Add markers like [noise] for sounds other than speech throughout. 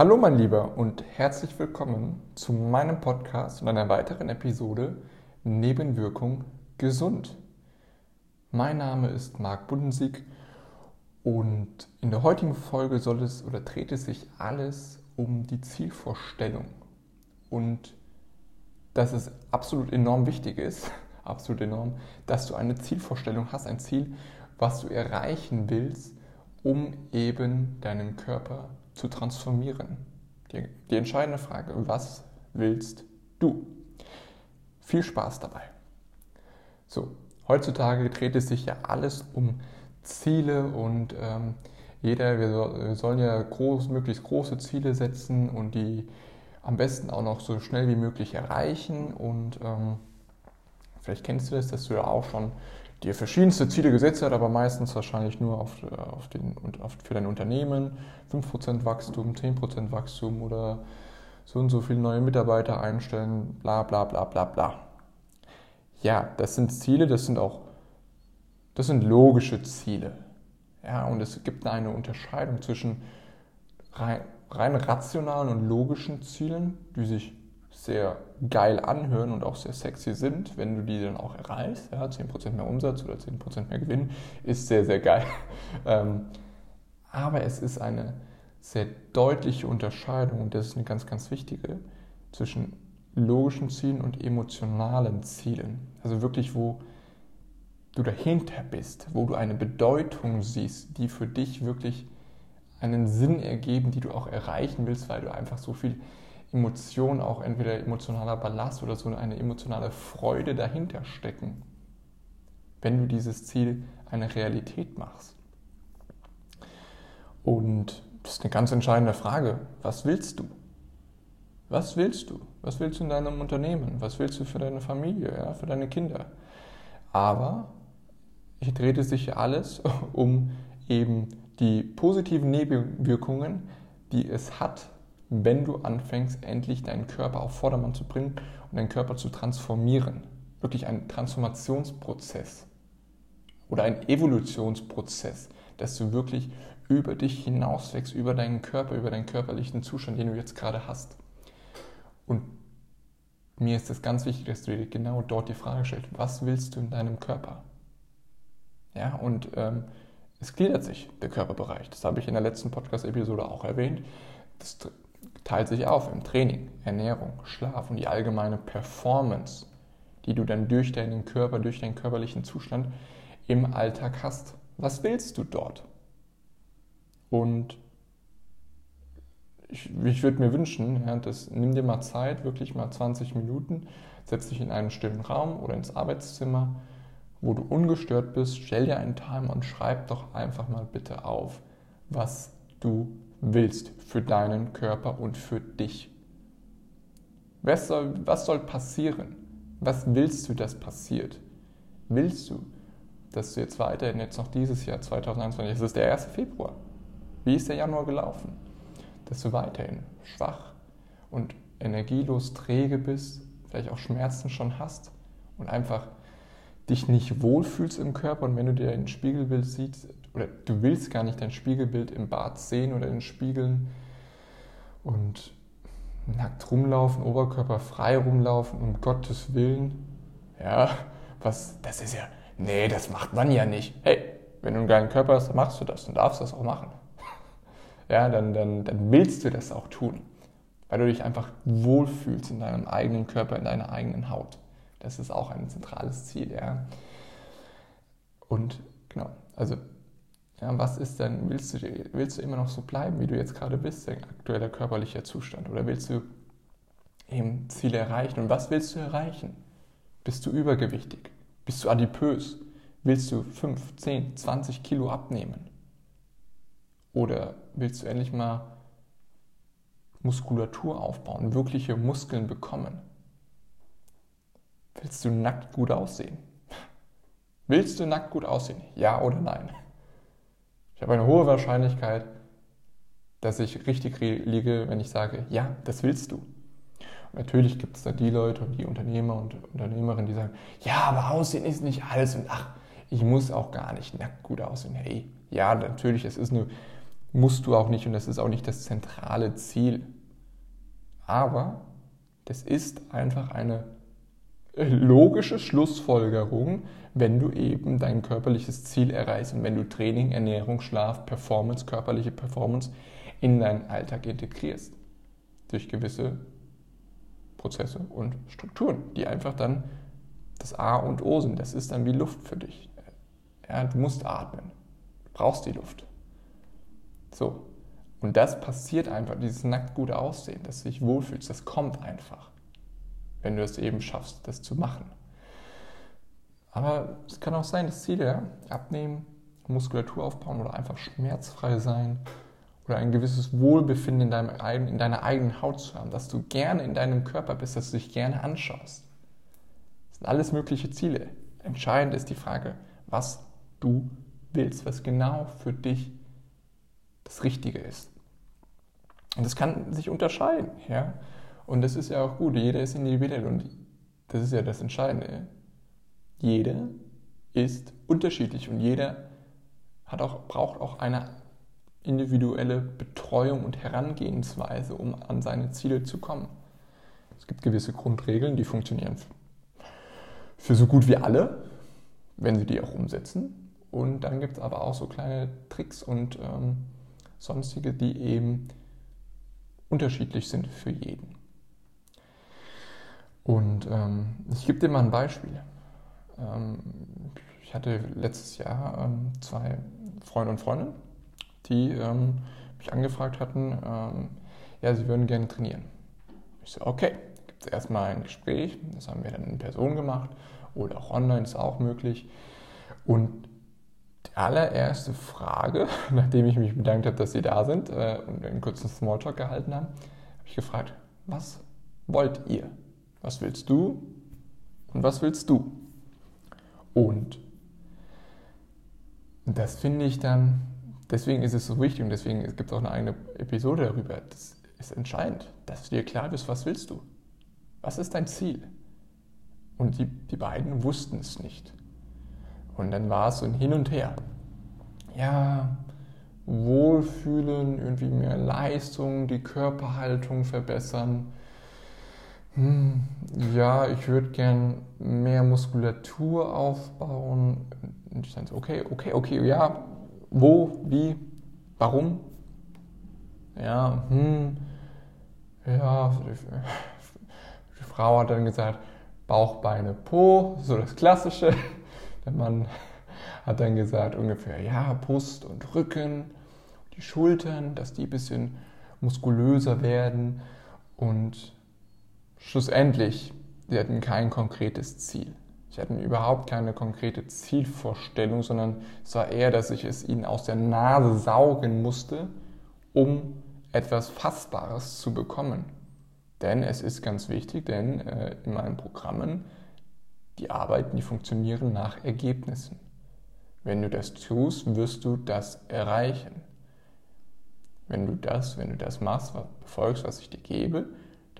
Hallo mein Lieber und herzlich willkommen zu meinem Podcast und einer weiteren Episode Nebenwirkung gesund. Mein Name ist Marc Bundensieg und in der heutigen Folge soll es oder dreht es sich alles um die Zielvorstellung und dass es absolut enorm wichtig ist, [laughs] absolut enorm, dass du eine Zielvorstellung hast, ein Ziel, was du erreichen willst, um eben deinen Körper zu transformieren. Die, die entscheidende Frage, was willst du? Viel Spaß dabei. So, heutzutage dreht es sich ja alles um Ziele und ähm, jeder, wir, wir, sollen ja groß, möglichst große Ziele setzen und die am besten auch noch so schnell wie möglich erreichen. Und ähm, vielleicht kennst du das, dass du ja auch schon dir verschiedenste Ziele gesetzt hast, aber meistens wahrscheinlich nur auf, äh, auf den, auf, für dein Unternehmen. 5% Wachstum, 10% Wachstum oder so und so viele neue Mitarbeiter einstellen, bla bla bla bla bla. Ja, das sind Ziele, das sind auch, das sind logische Ziele. Ja, und es gibt eine Unterscheidung zwischen rein, rein rationalen und logischen Zielen, die sich sehr geil anhören und auch sehr sexy sind, wenn du die dann auch erreichst. Ja, 10% mehr Umsatz oder 10% mehr Gewinn ist sehr, sehr geil. [laughs] Ähm, aber es ist eine sehr deutliche Unterscheidung, und das ist eine ganz, ganz wichtige, zwischen logischen Zielen und emotionalen Zielen. Also wirklich, wo du dahinter bist, wo du eine Bedeutung siehst, die für dich wirklich einen Sinn ergeben, die du auch erreichen willst, weil du einfach so viel Emotion, auch entweder emotionaler Ballast oder so eine emotionale Freude dahinter stecken, wenn du dieses Ziel eine Realität machst. Und das ist eine ganz entscheidende Frage. Was willst du? Was willst du? Was willst du in deinem Unternehmen? Was willst du für deine Familie, ja, für deine Kinder? Aber hier dreht sich alles [laughs] um eben die positiven Nebenwirkungen, die es hat, wenn du anfängst, endlich deinen Körper auf Vordermann zu bringen und deinen Körper zu transformieren. Wirklich ein Transformationsprozess oder ein Evolutionsprozess, dass du wirklich über dich hinauswächst, über deinen Körper, über deinen körperlichen Zustand, den du jetzt gerade hast. Und mir ist es ganz wichtig, dass du dir genau dort die Frage stellst, was willst du in deinem Körper? Ja, und ähm, es gliedert sich, der Körperbereich. Das habe ich in der letzten Podcast-Episode auch erwähnt. Das teilt sich auf im Training, Ernährung, Schlaf und die allgemeine Performance, die du dann durch deinen Körper, durch deinen körperlichen Zustand im Alltag hast. Was willst du dort? Und ich, ich würde mir wünschen, ja, das, nimm dir mal Zeit, wirklich mal 20 Minuten, setz dich in einen stillen Raum oder ins Arbeitszimmer, wo du ungestört bist, stell dir einen Timer und schreib doch einfach mal bitte auf, was du willst für deinen Körper und für dich. Was soll, was soll passieren? Was willst du, dass passiert? Willst du, dass du jetzt weiterhin, jetzt noch dieses Jahr 2021, es ist der 1. Februar, wie ist der Januar gelaufen? Dass du weiterhin schwach und energielos träge bist, vielleicht auch Schmerzen schon hast und einfach dich nicht wohlfühlst im Körper und wenn du dir ein Spiegelbild siehst, oder du willst gar nicht dein Spiegelbild im Bad sehen oder in Spiegeln und nackt rumlaufen, Oberkörper frei rumlaufen, um Gottes Willen, ja, was, das ist ja, nee, das macht man ja nicht. Hey, wenn du einen geilen Körper hast, dann machst du das und darfst das auch machen. [laughs] Ja, dann, dann, dann willst du das auch tun, weil du dich einfach wohlfühlst in deinem eigenen Körper, in deiner eigenen Haut. Das ist auch ein zentrales Ziel, ja. Und genau, also ja, was ist denn, willst du, willst du immer noch so bleiben, wie du jetzt gerade bist, dein aktueller körperlicher Zustand? Oder willst du eben Ziele erreichen? Und was willst du erreichen? Bist du übergewichtig? Bist du adipös? Willst du 5, 10, 20 Kilo abnehmen? Oder willst du endlich mal Muskulatur aufbauen, wirkliche Muskeln bekommen? Willst du nackt gut aussehen? Willst du nackt gut aussehen? Ja oder nein? Ich habe eine hohe Wahrscheinlichkeit, dass ich richtig liege, wenn ich sage, ja, das willst du. Und natürlich gibt es da die Leute und die Unternehmer und Unternehmerinnen, die sagen, ja, aber Aussehen ist nicht alles und ach, ich muss auch gar nicht nackt gut aussehen. Hey, ja, natürlich, es ist nur Musst du auch nicht und das ist auch nicht das zentrale Ziel. Aber das ist einfach eine logische Schlussfolgerung, wenn du eben dein körperliches Ziel erreichst und wenn du Training, Ernährung, Schlaf, Performance, körperliche Performance in deinen Alltag integrierst. Durch gewisse Prozesse und Strukturen, die einfach dann das A und O sind. Das ist dann wie Luft für dich. Ja, du musst atmen. Du brauchst die Luft. So. Und das passiert einfach, dieses nackt gute Aussehen, dass du dich wohlfühlst, das kommt einfach, wenn du es eben schaffst, das zu machen. Aber es kann auch sein, dass Ziele, abnehmen, Muskulatur aufbauen oder einfach schmerzfrei sein oder ein gewisses Wohlbefinden in, deinem, in deiner eigenen Haut zu haben, dass du gerne in deinem Körper bist, dass du dich gerne anschaust. Das sind alles mögliche Ziele. Entscheidend ist die Frage, was du willst, was genau für dich das Richtige ist. Und das kann sich unterscheiden, ja. Und das ist ja auch gut. Jeder ist individuell und das ist ja das Entscheidende. Jeder ist unterschiedlich und jeder hat auch, braucht auch eine individuelle Betreuung und Herangehensweise, um an seine Ziele zu kommen. Es gibt gewisse Grundregeln, die funktionieren für so gut wie alle, wenn sie die auch umsetzen. Und dann gibt es aber auch so kleine Tricks und ähm, sonstige, die eben unterschiedlich sind für jeden. Und ähm, ich gebe dir mal ein Beispiel. Ähm, ich hatte letztes Jahr ähm, zwei Freunde und Freundinnen, die ähm, mich angefragt hatten, ähm, ja, sie würden gerne trainieren. Ich so, okay, gibt es erstmal ein Gespräch, das haben wir dann in Person gemacht oder auch online ist auch möglich. Und die allererste Frage, [laughs] nachdem ich mich bedankt habe, dass Sie da sind äh, und einen kurzen Smalltalk gehalten haben, habe ich gefragt, was wollt ihr? Was willst du und was willst du? Und das finde ich dann, deswegen ist es so wichtig und deswegen gibt es auch eine eigene Episode darüber. Das ist entscheidend, dass du dir klar bist, was willst du? Was ist dein Ziel? Und die, die beiden wussten es nicht. Und dann war es so ein Hin und Her. Ja, Wohlfühlen, irgendwie mehr Leistung, die Körperhaltung verbessern. Hm, ja, ich würde gern mehr Muskulatur aufbauen. Okay, okay, okay, ja, wo, wie, warum? Ja, hm, ja, die Frau hat dann gesagt, Bauch, Beine, Po, so das Klassische. Der Mann hat dann gesagt ungefähr, ja, Brust und Rücken, die Schultern, dass die ein bisschen muskulöser werden und schlussendlich, sie hatten kein konkretes Ziel. Sie hatten überhaupt keine konkrete Zielvorstellung, sondern es war eher, dass ich es ihnen aus der Nase saugen musste, um etwas Fassbares zu bekommen. Denn es ist ganz wichtig, denn äh, in meinen Programmen die arbeiten, die funktionieren nach Ergebnissen. Wenn du das tust, wirst du das erreichen. Wenn du das, wenn du das machst, befolgst, was ich dir gebe,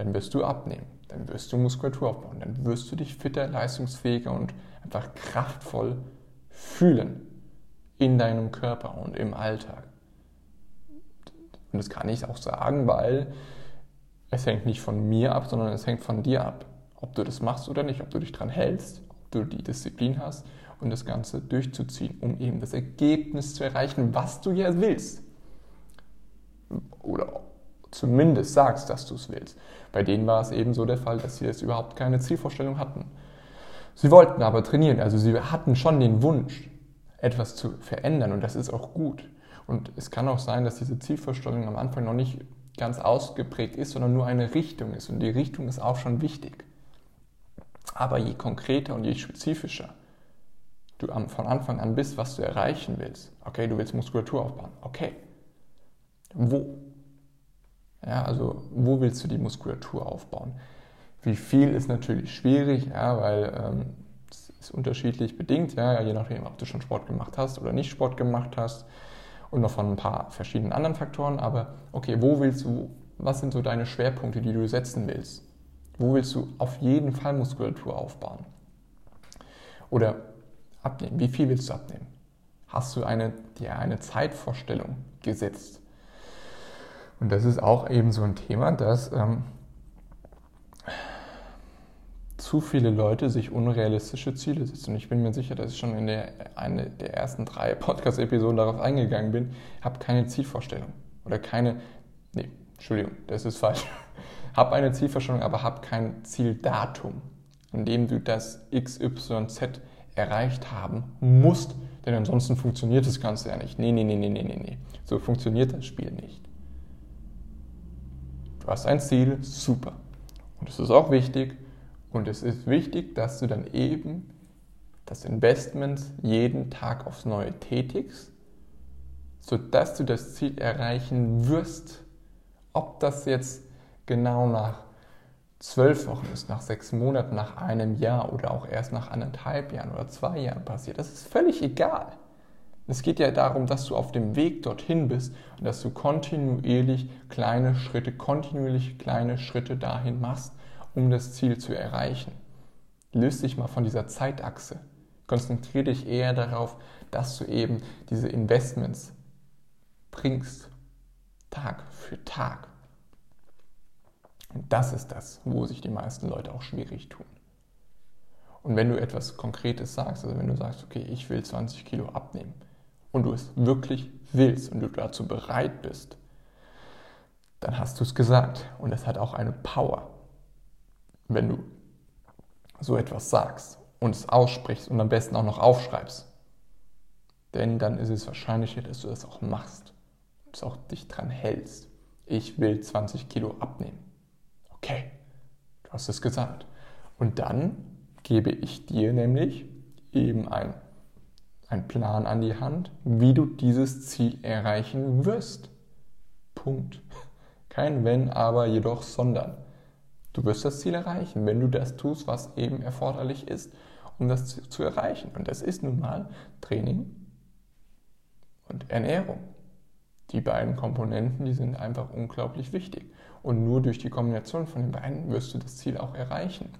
dann wirst du abnehmen, dann wirst du Muskulatur aufbauen, dann wirst du dich fitter, leistungsfähiger und einfach kraftvoll fühlen in deinem Körper und im Alltag. Und das kann ich auch sagen, weil es hängt nicht von mir ab, sondern es hängt von dir ab ob du das machst oder nicht, ob du dich dran hältst, ob du die Disziplin hast und das Ganze durchzuziehen, um eben das Ergebnis zu erreichen, was du ja willst. Oder zumindest sagst, dass du es willst. Bei denen war es eben so der Fall, dass sie jetzt überhaupt keine Zielvorstellung hatten. Sie wollten aber trainieren, also sie hatten schon den Wunsch, etwas zu verändern und das ist auch gut. Und es kann auch sein, dass diese Zielvorstellung am Anfang noch nicht ganz ausgeprägt ist, sondern nur eine Richtung ist. Und die Richtung ist auch schon wichtig. Aber je konkreter und je spezifischer du von Anfang an bist, was du erreichen willst, okay, du willst Muskulatur aufbauen, okay, wo? Ja, also wo willst du die Muskulatur aufbauen? Wie viel ist natürlich schwierig, ja, weil ähm, es ist unterschiedlich bedingt, ja, je nachdem, ob du schon Sport gemacht hast oder nicht Sport gemacht hast und noch von ein paar verschiedenen anderen Faktoren. Aber okay, wo willst du, was sind so deine Schwerpunkte, die du setzen willst? Wo willst du auf jeden Fall Muskulatur aufbauen? Oder abnehmen. Wie viel willst du abnehmen? Hast du eine, dir eine Zeitvorstellung gesetzt? Und das ist auch eben so ein Thema, dass ähm, zu viele Leute sich unrealistische Ziele setzen. Und ich bin mir sicher, dass ich schon in der, eine der ersten drei [laughs] Podcast-Episoden darauf eingegangen bin, habe keine Zielvorstellung oder keine, nee, Entschuldigung, das ist falsch. [laughs] hab eine Zielvorstellung, aber hab kein Zieldatum, an dem du das XYZ erreicht haben musst, denn ansonsten funktioniert das Ganze ja nicht. Nee, nee, nee, nee, nee, nee, nee. So funktioniert das Spiel nicht. Du hast ein Ziel, super. Und es ist auch wichtig, und es ist wichtig, dass du dann eben das Investment jeden Tag aufs Neue tätigst, sodass du das Ziel erreichen wirst. Ob das jetzt genau nach zwölf Wochen ist, nach sechs Monaten, nach einem Jahr oder auch erst nach anderthalb Jahren oder zwei Jahren passiert, das ist völlig egal. Es geht ja darum, dass du auf dem Weg dorthin bist und dass du kontinuierlich kleine Schritte, kontinuierlich kleine Schritte dahin machst um das Ziel zu erreichen. Löst dich mal von dieser Zeitachse. Konzentriere dich eher darauf, dass du eben diese Investments bringst, Tag für Tag. Und das ist das, wo sich die meisten Leute auch schwierig tun. Und wenn du etwas Konkretes sagst, also wenn du sagst, okay, ich will 20 Kilo abnehmen und du es wirklich willst und du dazu bereit bist, dann hast du es gesagt und es hat auch eine Power wenn du so etwas sagst und es aussprichst und am besten auch noch aufschreibst. Denn dann ist es wahrscheinlicher, dass du das auch machst und es auch dich dran hältst. Ich will 20 Kilo abnehmen. Okay, du hast es gesagt. Und dann gebe ich dir nämlich eben ein, einen Plan an die Hand, wie du dieses Ziel erreichen wirst. Punkt. Kein Wenn, aber jedoch, sondern. Du wirst das Ziel erreichen, wenn du das tust, was eben erforderlich ist, um das zu erreichen. Und das ist nun mal Training und Ernährung. Die beiden Komponenten, die sind einfach unglaublich wichtig. Und nur durch die Kombination von den beiden wirst du das Ziel auch erreichen.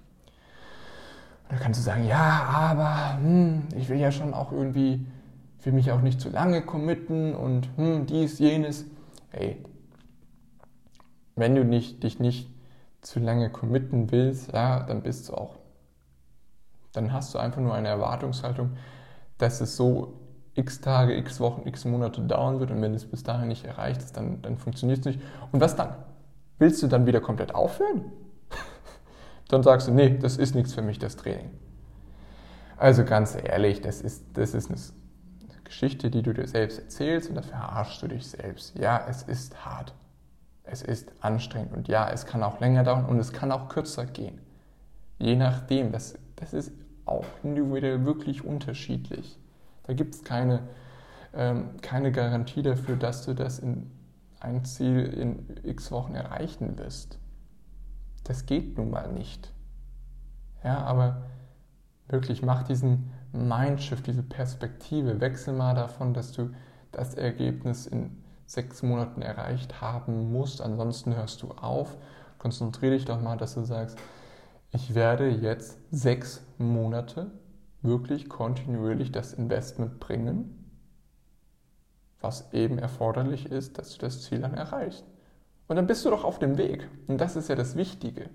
Kannst du sagen, ja, aber hm, ich will ja schon auch irgendwie, will mich auch nicht zu lange committen und hm, dies, jenes. Hey, wenn du nicht, dich nicht zu lange committen willst, ja, dann bist du auch, dann hast du einfach nur eine Erwartungshaltung, dass es so x Tage, x Wochen, x Monate dauern wird und wenn es bis dahin nicht erreicht ist, dann, dann funktioniert es nicht. Und was dann? Willst du dann wieder komplett aufhören? Dann sagst du, nee, das ist nichts für mich, das Training. Also ganz ehrlich, das ist, das ist eine Geschichte, die du dir selbst erzählst und da verarschst du dich selbst. Ja, es ist hart es ist anstrengend und ja, es kann auch länger dauern und es kann auch kürzer gehen. Je nachdem, das, das ist auch individuell wirklich unterschiedlich. Da gibt es keine, ähm, keine Garantie dafür, dass du das in ein Ziel in x Wochen erreichen wirst. Das geht nun mal nicht. Ja, aber wirklich mach diesen Mindshift, diese Perspektive, wechsel mal davon, dass du das Ergebnis in sechs Monaten erreicht haben musst. Ansonsten hörst du auf. Konzentriere dich doch mal, dass du sagst, ich werde jetzt sechs Monate wirklich kontinuierlich das Investment bringen, was eben erforderlich ist, dass du das Ziel dann erreichst. Und dann bist du doch auf dem Weg. Und das ist ja das Wichtige,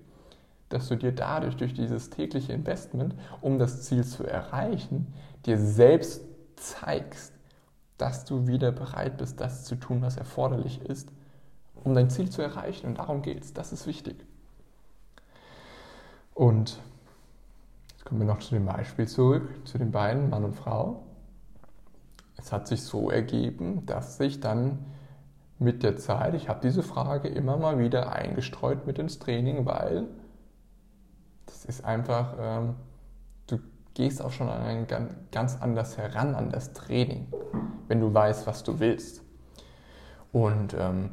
dass du dir dadurch, durch dieses tägliche Investment, um das Ziel zu erreichen, dir selbst zeigst, dass du wieder bereit bist, das zu tun, was erforderlich ist, um dein Ziel zu erreichen. Und darum geht es. Das ist wichtig. Und jetzt kommen wir noch zu dem Beispiel zurück, zu den beiden, Mann und Frau. Es hat sich so ergeben, dass sich dann mit der Zeit, ich habe diese Frage immer mal wieder eingestreut mit ins Training, weil das ist einfach, ähm, du gehst auch schon an ein, ganz anders heran an das Training, wenn du weißt, was du willst. Und ähm,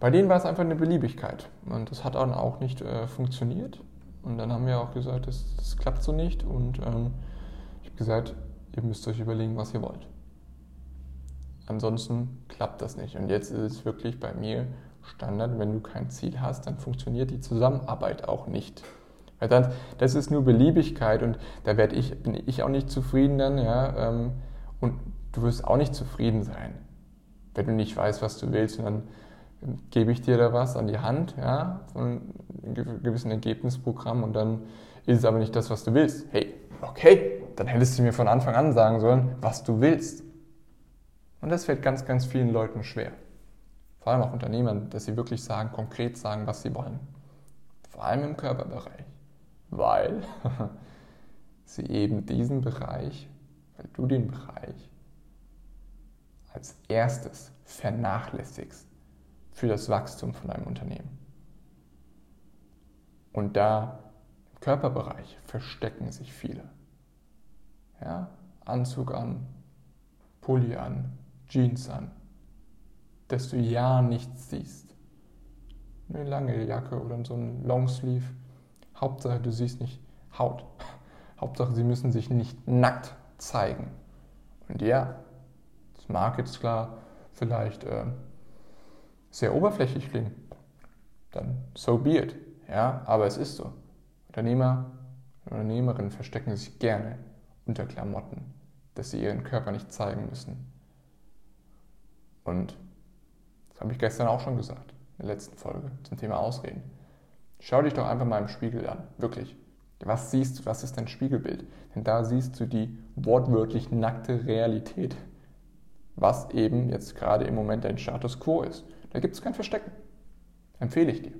bei denen war es einfach eine Beliebigkeit. Und das hat dann auch nicht äh, funktioniert. Und dann haben wir auch gesagt, das, das klappt so nicht. Und ähm, ich habe gesagt, ihr müsst euch überlegen, was ihr wollt. Ansonsten klappt das nicht. Und jetzt ist es wirklich bei mir Standard, wenn du kein Ziel hast, dann funktioniert die Zusammenarbeit auch nicht. Weil dann, das ist nur Beliebigkeit und da werde ich, bin ich auch nicht zufrieden dann, ja. Ähm, und du wirst auch nicht zufrieden sein, wenn du nicht weißt, was du willst und dann gebe ich dir da was an die Hand, ja, von einem gewissen Ergebnisprogramm und dann ist es aber nicht das, was du willst. Hey, okay, dann hättest du mir von Anfang an sagen sollen, was du willst. Und das fällt ganz, ganz vielen Leuten schwer. Vor allem auch Unternehmern, dass sie wirklich sagen, konkret sagen, was sie wollen. Vor allem im Körperbereich. Weil [laughs] sie eben diesen Bereich, weil du den Bereich als erstes vernachlässigst für das Wachstum von deinem Unternehmen. Und da im Körperbereich verstecken sich viele. Ja, Anzug an, Pulli an, Jeans an, dass du ja nichts siehst. Eine lange Jacke oder so ein Longsleeve. Hauptsache, du siehst nicht Haut. [laughs] Hauptsache, sie müssen sich nicht nackt zeigen. Und ja, das mag jetzt klar vielleicht äh, sehr oberflächlich klingen. Dann so be it. Ja, aber es ist so. Unternehmer und Unternehmerinnen verstecken sich gerne unter Klamotten, dass sie ihren Körper nicht zeigen müssen. Und das habe ich gestern auch schon gesagt, in der letzten Folge zum Thema Ausreden. Schau dich doch einfach mal im Spiegel an, wirklich. Was siehst du, was ist dein Spiegelbild? Denn da siehst du die wortwörtlich nackte Realität, was eben jetzt gerade im Moment dein Status quo ist. Da gibt es kein Verstecken. Empfehle ich dir.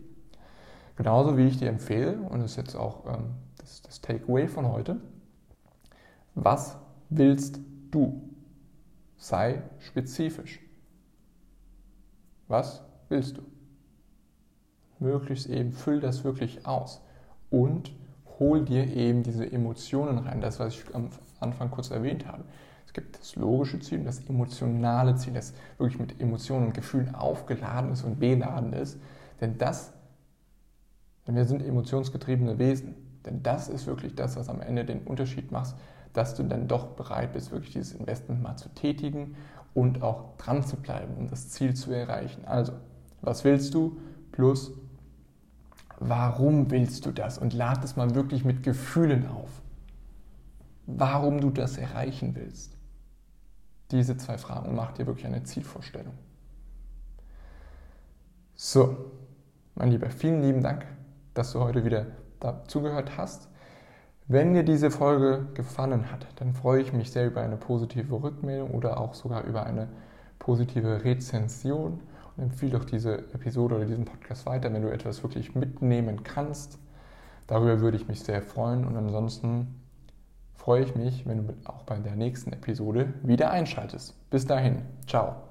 Genauso wie ich dir empfehle, und das ist jetzt auch ähm, das, das Takeaway von heute, was willst du? Sei spezifisch. Was willst du? Möglichst eben füll das wirklich aus und hol dir eben diese Emotionen rein, das, was ich am Anfang kurz erwähnt habe. Es gibt das logische Ziel und das emotionale Ziel, das wirklich mit Emotionen und Gefühlen aufgeladen ist und beladen ist. Denn das, denn wir sind emotionsgetriebene Wesen. Denn das ist wirklich das, was am Ende den Unterschied macht, dass du dann doch bereit bist, wirklich dieses Investment mal zu tätigen und auch dran zu bleiben, um das Ziel zu erreichen. Also, was willst du? Plus, warum willst du das? Und lad es mal wirklich mit Gefühlen auf. Warum du das erreichen willst. Diese zwei Fragen und mach dir wirklich eine Zielvorstellung. So, mein Lieber, vielen lieben Dank, dass du heute wieder dazugehört hast. Wenn dir diese Folge gefallen hat, dann freue ich mich sehr über eine positive Rückmeldung oder auch sogar über eine positive Rezension und empfehle doch diese Episode oder diesen Podcast weiter, wenn du etwas wirklich mitnehmen kannst. Darüber würde ich mich sehr freuen und ansonsten freue ich mich, wenn du auch bei der nächsten Episode wieder einschaltest. Bis dahin, ciao.